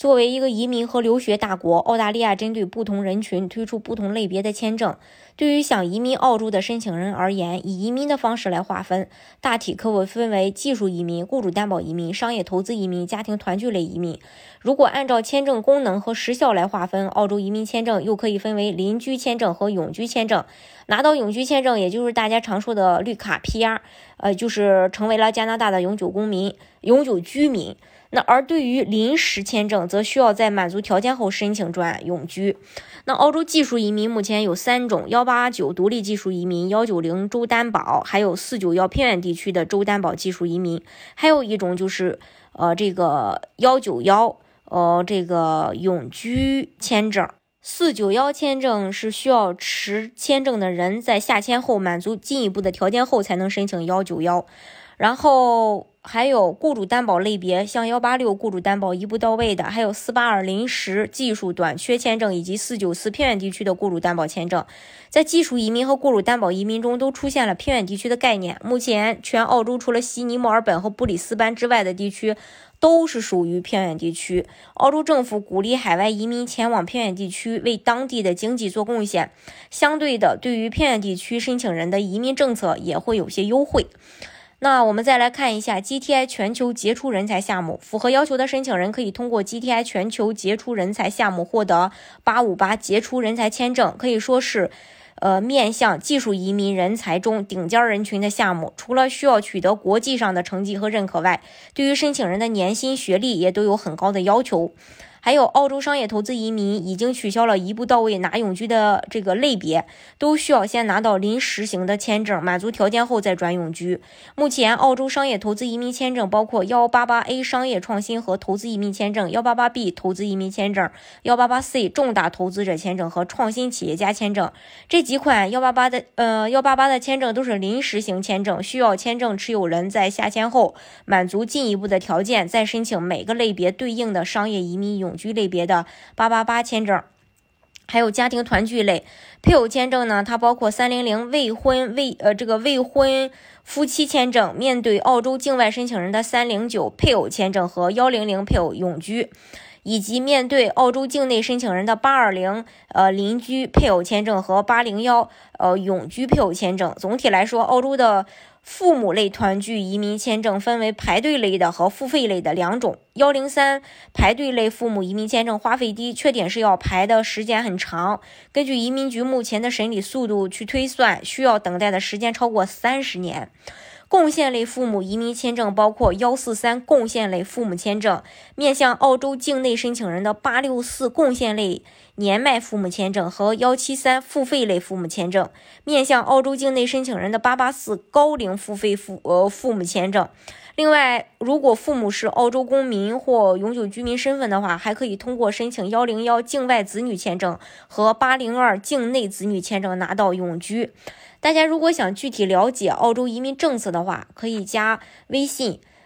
作为一个移民和留学大国，澳大利亚针对不同人群推出不同类别的签证。对于想移民澳洲的申请人而言，以移民的方式来划分，大体可以分为技术移民、雇主担保移民、商业投资移民、家庭团聚类移民。如果按照签证功能和时效来划分，澳洲移民签证又可以分为邻居签证和永居签证。拿到永居签证，也就是大家常说的绿卡 PR，呃，就是成为了加拿大的永久公民、永久居民。那而对于临时签证，则需要在满足条件后申请转永居。那澳洲技术移民目前有三种：幺八九独立技术移民、幺九零州担保，还有四九幺偏远地区的州担保技术移民。还有一种就是呃这个幺九幺呃这个永居签证。四九幺签证是需要持签证的人在下签后满足进一步的条件后才能申请幺九幺。然后还有雇主担保类别，像幺八六雇主担保一步到位的，还有四八二临时技术短缺签证以及四九四偏远地区的雇主担保签证，在技术移民和雇主担保移民中都出现了偏远地区的概念。目前，全澳洲除了悉尼、墨尔本和布里斯班之外的地区都是属于偏远地区。澳洲政府鼓励海外移民前往偏远地区，为当地的经济做贡献。相对的，对于偏远地区申请人的移民政策也会有些优惠。那我们再来看一下 GTI 全球杰出人才项目，符合要求的申请人可以通过 GTI 全球杰出人才项目获得858杰出人才签证，可以说是，呃，面向技术移民人才中顶尖人群的项目。除了需要取得国际上的成绩和认可外，对于申请人的年薪、学历也都有很高的要求。还有澳洲商业投资移民已经取消了一步到位拿永居的这个类别，都需要先拿到临时型的签证，满足条件后再转永居。目前，澳洲商业投资移民签证包括幺八八 A 商业创新和投资移民签证、幺八八 B 投资移民签证、幺八八 C 重大投资者签证和创新企业家签证这几款幺八八的呃幺八八的签证都是临时型签证，需要签证持有人在下签后满足进一步的条件，再申请每个类别对应的商业移民永。永居类别的八八八签证，还有家庭团聚类配偶签证呢？它包括三零零未婚未呃这个未婚夫妻签证，面对澳洲境外申请人的三零九配偶签证和幺零零配偶永居，以及面对澳洲境内申请人的八二零呃邻居配偶签证和八零幺呃永居配偶签证。总体来说，澳洲的。父母类团聚移民签证分为排队类的和付费类的两种。幺零三排队类父母移民签证花费低，缺点是要排的时间很长。根据移民局目前的审理速度去推算，需要等待的时间超过三十年。贡献类父母移民签证包括幺四三贡献类父母签证，面向澳洲境内申请人的八六四贡献类年迈父母签证和幺七三付费类父母签证，面向澳洲境内申请人的八八四高龄付费父呃父母签证。另外，如果父母是澳洲公民或永久居民身份的话，还可以通过申请幺零幺境外子女签证和八零二境内子女签证拿到永居。大家如果想具体了解澳洲移民政策的话，可以加微信，